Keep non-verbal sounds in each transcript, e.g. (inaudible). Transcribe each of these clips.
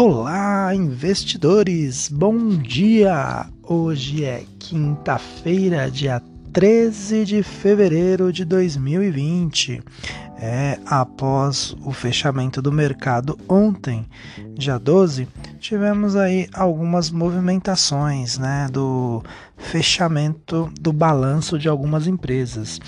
Olá, investidores! Bom dia! Hoje é quinta-feira, dia 13 de fevereiro de 2020. É, após o fechamento do mercado ontem, dia 12, tivemos aí algumas movimentações, né, do fechamento do balanço de algumas empresas.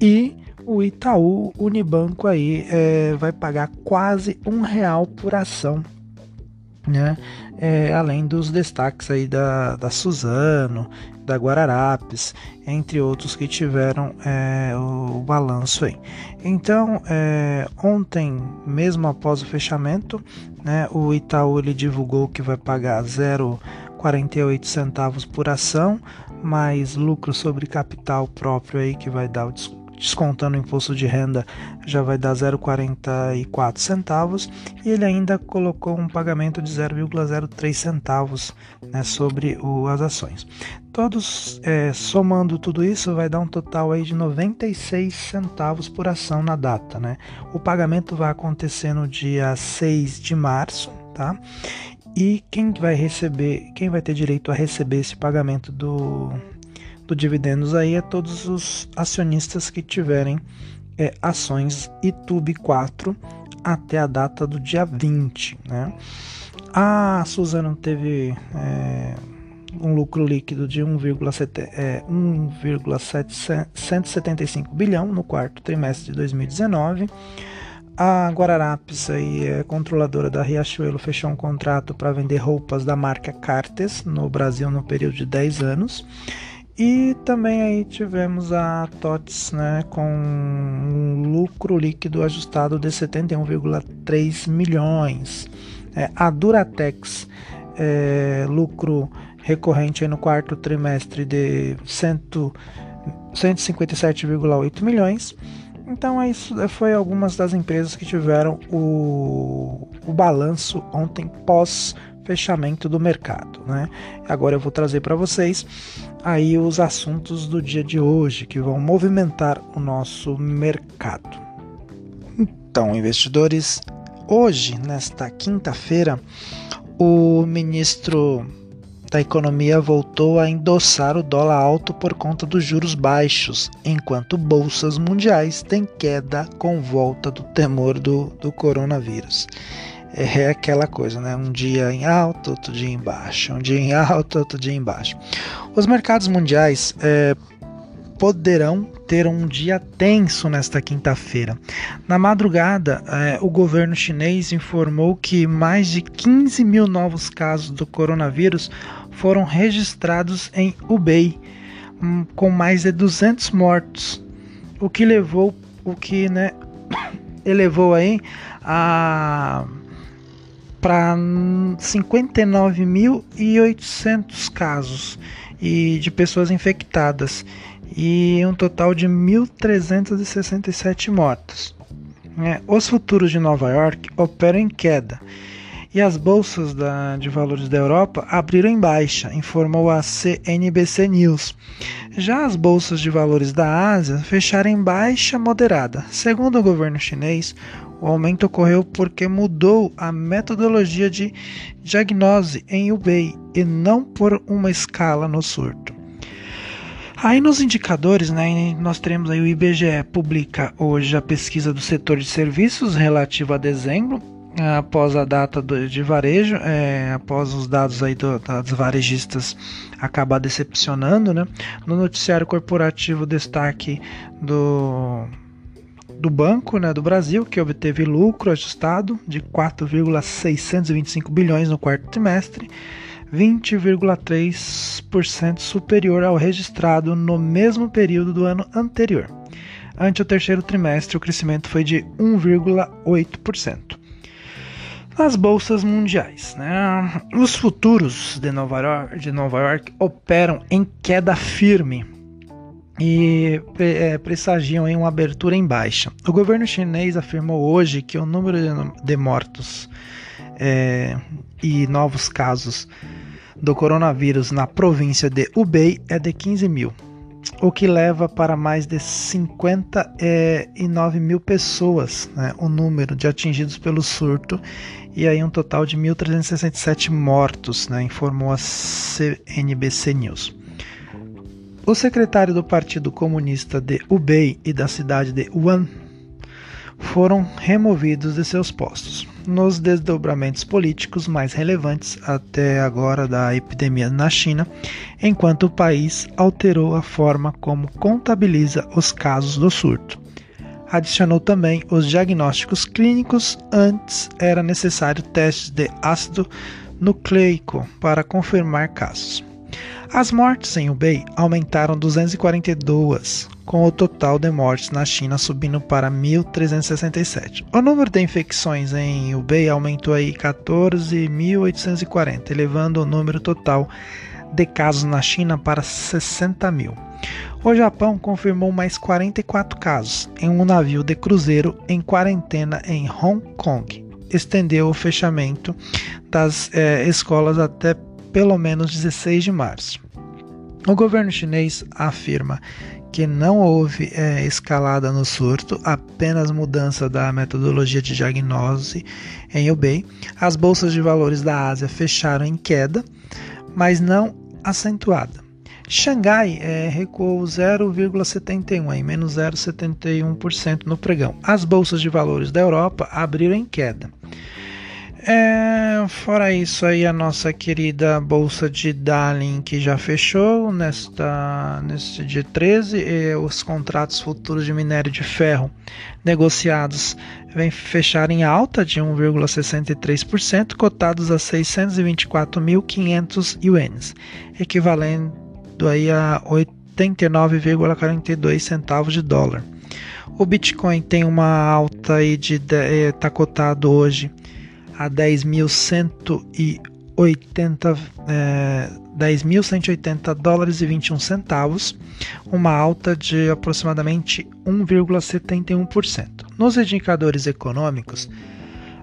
E o Itaú Unibanco aí é, vai pagar quase um real por ação né? É, além dos destaques aí da, da Suzano, da Guararapes, entre outros que tiveram é, o, o, balanço aí. Então, é, ontem, mesmo após o fechamento, né, o Itaú ele divulgou que vai pagar 0,48 centavos por ação, mais lucro sobre capital próprio aí que vai dar o desconto descontando o imposto de renda, já vai dar 0,44 centavos e ele ainda colocou um pagamento de 0,03 centavos né, sobre o, as ações. Todos é, somando tudo isso vai dar um total aí de 96 centavos por ação na data. Né? O pagamento vai acontecer no dia 6 de março, tá? E quem vai receber, quem vai ter direito a receber esse pagamento do, do dividendos aí é todos os acionistas que tiverem é, ações ITUB 4 até a data do dia 20. Né? A Suzano teve é, um lucro líquido de 1,775 é, bilhão no quarto trimestre de 2019. A Guararapes, aí, é controladora da Riachuelo, fechou um contrato para vender roupas da marca Cartes no Brasil no período de 10 anos. E também aí tivemos a TOTS né, com um lucro líquido ajustado de 71,3 milhões. É, a Duratex, é, lucro recorrente no quarto trimestre de 157,8 milhões. Então, é isso foi algumas das empresas que tiveram o, o balanço ontem pós fechamento do mercado, né? Agora eu vou trazer para vocês aí os assuntos do dia de hoje que vão movimentar o nosso mercado. Então, investidores, hoje, nesta quinta-feira, o ministro da Economia voltou a endossar o dólar alto por conta dos juros baixos, enquanto bolsas mundiais têm queda com volta do temor do, do coronavírus é aquela coisa, né? Um dia em alto, outro dia em baixo, um dia em alto, outro dia em baixo. Os mercados mundiais é, poderão ter um dia tenso nesta quinta-feira. Na madrugada, é, o governo chinês informou que mais de 15 mil novos casos do coronavírus foram registrados em Hubei, hum, com mais de 200 mortos, o que levou, o que, né, (coughs) elevou aí a para 59.800 casos e de pessoas infectadas e um total de 1.367 mortos. É, os futuros de Nova York operam em queda e as bolsas da, de valores da Europa abriram em baixa, informou a CNBC News. Já as bolsas de valores da Ásia fecharam em baixa moderada. Segundo o governo chinês, o aumento ocorreu porque mudou a metodologia de diagnose em Hubei e não por uma escala no surto. Aí nos indicadores, né, nós teremos aí o IBGE publica hoje a pesquisa do setor de serviços relativa a dezembro, após a data do, de varejo, é, após os dados aí do, varejistas acabar decepcionando, né? No noticiário corporativo destaque do do Banco né, do Brasil, que obteve lucro ajustado de 4,625 bilhões no quarto trimestre, 20,3% superior ao registrado no mesmo período do ano anterior. Ante o terceiro trimestre, o crescimento foi de 1,8%. Nas bolsas mundiais, né, os futuros de Nova, York, de Nova York operam em queda firme e é, pressagiam em uma abertura em baixa. O governo chinês afirmou hoje que o número de mortos é, e novos casos do coronavírus na província de Hubei é de 15 mil. o que leva para mais de 59 mil pessoas né, o número de atingidos pelo surto e aí um total de 1.367 mortos, né, informou a CNBC News. O secretário do Partido Comunista de Hubei e da cidade de Wuhan foram removidos de seus postos. Nos desdobramentos políticos mais relevantes até agora da epidemia na China, enquanto o país alterou a forma como contabiliza os casos do surto. Adicionou também os diagnósticos clínicos, antes era necessário testes de ácido nucleico para confirmar casos. As mortes em Hubei aumentaram 242, com o total de mortes na China subindo para 1.367. O número de infecções em Hubei aumentou aí 14.840, elevando o número total de casos na China para 60 mil. O Japão confirmou mais 44 casos em um navio de cruzeiro em quarentena em Hong Kong. Estendeu o fechamento das eh, escolas até pelo menos 16 de março. O governo chinês afirma que não houve é, escalada no surto, apenas mudança da metodologia de diagnose em Hubei. As bolsas de valores da Ásia fecharam em queda, mas não acentuada. Xangai é, recuou 0,71, em menos 0,71% no pregão. As bolsas de valores da Europa abriram em queda. É, fora isso aí, a nossa querida bolsa de Darling que já fechou nesta, neste dia 13, e os contratos futuros de minério de ferro negociados vêm fechar em alta de 1,63%, cotados a 624.500 ienes, equivalendo aí a 89,42 centavos de dólar. O Bitcoin tem uma alta aí de está cotado hoje a 10.180 é, 10.180 dólares e 21 centavos, uma alta de aproximadamente 1,71%. Nos indicadores econômicos,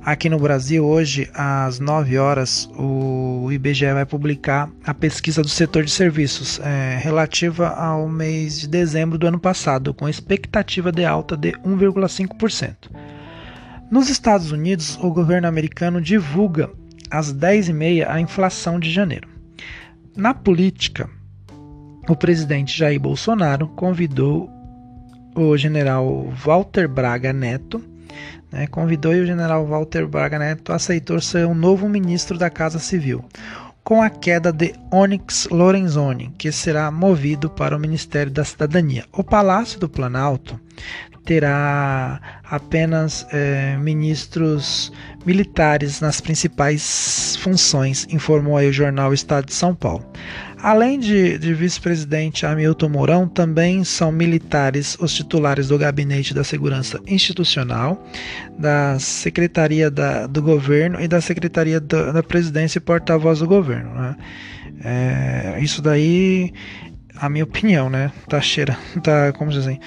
aqui no Brasil hoje às 9 horas o IBGE vai publicar a pesquisa do setor de serviços é, relativa ao mês de dezembro do ano passado, com expectativa de alta de 1,5%. Nos Estados Unidos, o governo americano divulga às 10h30 a inflação de janeiro. Na política, o presidente Jair Bolsonaro convidou o general Walter Braga Neto, né, convidou e o general Walter Braga Neto aceitou ser o novo ministro da Casa Civil, com a queda de Onyx Lorenzoni, que será movido para o Ministério da Cidadania. O Palácio do Planalto terá apenas é, ministros militares nas principais funções, informou aí o jornal Estado de São Paulo. Além de, de vice-presidente Hamilton Mourão, também são militares os titulares do Gabinete da Segurança Institucional, da Secretaria da, do Governo e da Secretaria da, da Presidência e Porta-Voz do Governo. Né? É, isso daí, a minha opinião, né? Tá (laughs) tá, como dizer assim,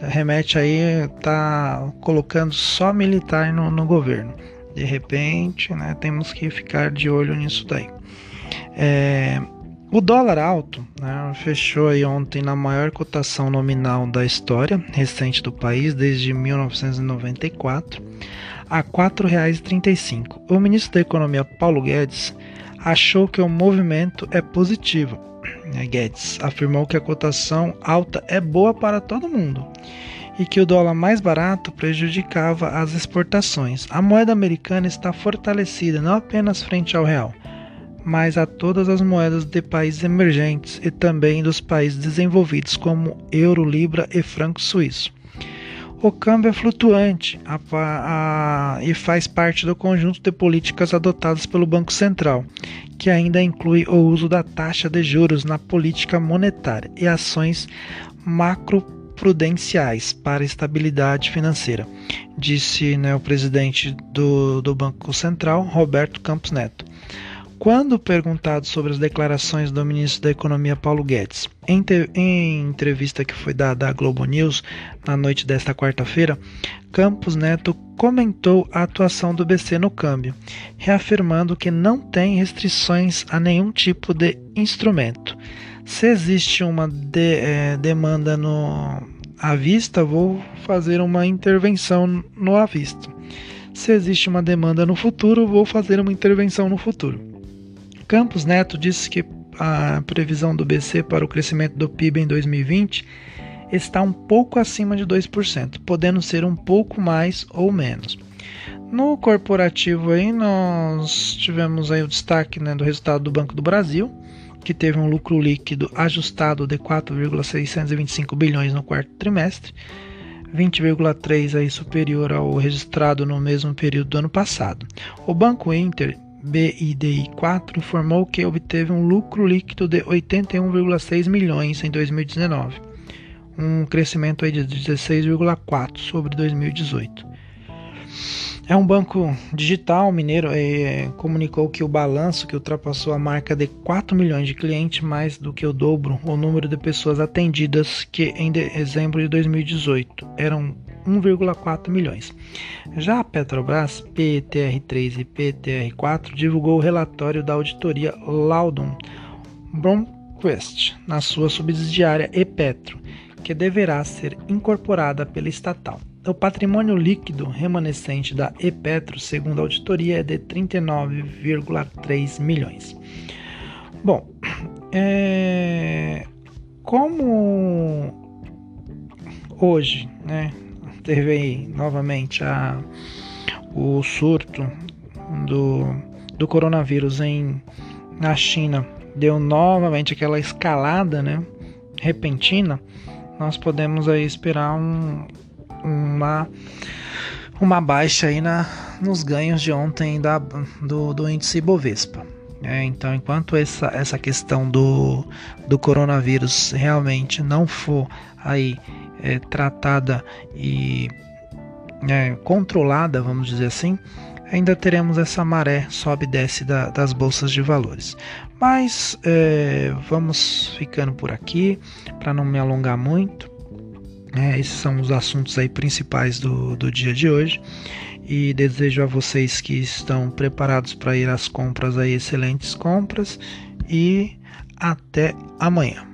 remete aí tá colocando só militar no, no governo. De repente, né, temos que ficar de olho nisso daí. É, o dólar alto né, fechou aí ontem na maior cotação nominal da história recente do país desde 1994 a R$ 4,35. O ministro da Economia Paulo Guedes achou que o movimento é positivo (clears throat) né, Guedes afirmou que a cotação alta é boa para todo mundo e que o dólar mais barato prejudicava as exportações. A moeda americana está fortalecida não apenas frente ao real, mas a todas as moedas de países emergentes e também dos países desenvolvidos como euro, libra e franco suíço. O câmbio é flutuante a, a, e faz parte do conjunto de políticas adotadas pelo Banco Central, que ainda inclui o uso da taxa de juros na política monetária e ações macroprudenciais para a estabilidade financeira, disse né, o presidente do, do Banco Central, Roberto Campos Neto. Quando perguntado sobre as declarações do ministro da Economia Paulo Guedes, em, em entrevista que foi dada à Globo News na noite desta quarta-feira, Campos Neto comentou a atuação do BC no câmbio, reafirmando que não tem restrições a nenhum tipo de instrumento. Se existe uma de, é, demanda no à vista, vou fazer uma intervenção no à vista. Se existe uma demanda no futuro, vou fazer uma intervenção no futuro. Campos Neto disse que a previsão do BC para o crescimento do PIB em 2020 está um pouco acima de 2%, podendo ser um pouco mais ou menos. No corporativo aí nós tivemos aí o destaque né, do resultado do Banco do Brasil, que teve um lucro líquido ajustado de 4,625 bilhões no quarto trimestre, 20,3 aí superior ao registrado no mesmo período do ano passado. O Banco Inter BIDI 4 informou que obteve um lucro líquido de 81,6 milhões em 2019, um crescimento de 16,4 sobre 2018. É um banco digital mineiro é, comunicou que o balanço que ultrapassou a marca de 4 milhões de clientes, mais do que o dobro o número de pessoas atendidas que em dezembro de 2018 eram 1,4 milhões. Já a Petrobras, PTR3 e PTR4 divulgou o relatório da auditoria Laudon Bromquist na sua subsidiária Epetro, que deverá ser incorporada pela estatal. O patrimônio líquido remanescente da Epetro, segundo a auditoria, é de 39,3 milhões. Bom, é, como hoje, né, teve novamente a, o surto do, do coronavírus em, na China, deu novamente aquela escalada, né, repentina, nós podemos aí esperar um, uma, uma baixa aí na, nos ganhos de ontem da, do, do índice Bovespa. É, então, enquanto essa, essa questão do, do coronavírus realmente não for aí é, tratada e é, controlada, vamos dizer assim, ainda teremos essa maré sobe e desce da, das bolsas de valores. Mas é, vamos ficando por aqui para não me alongar muito. É, esses são os assuntos aí principais do, do dia de hoje. E desejo a vocês que estão preparados para ir às compras aí excelentes compras e até amanhã.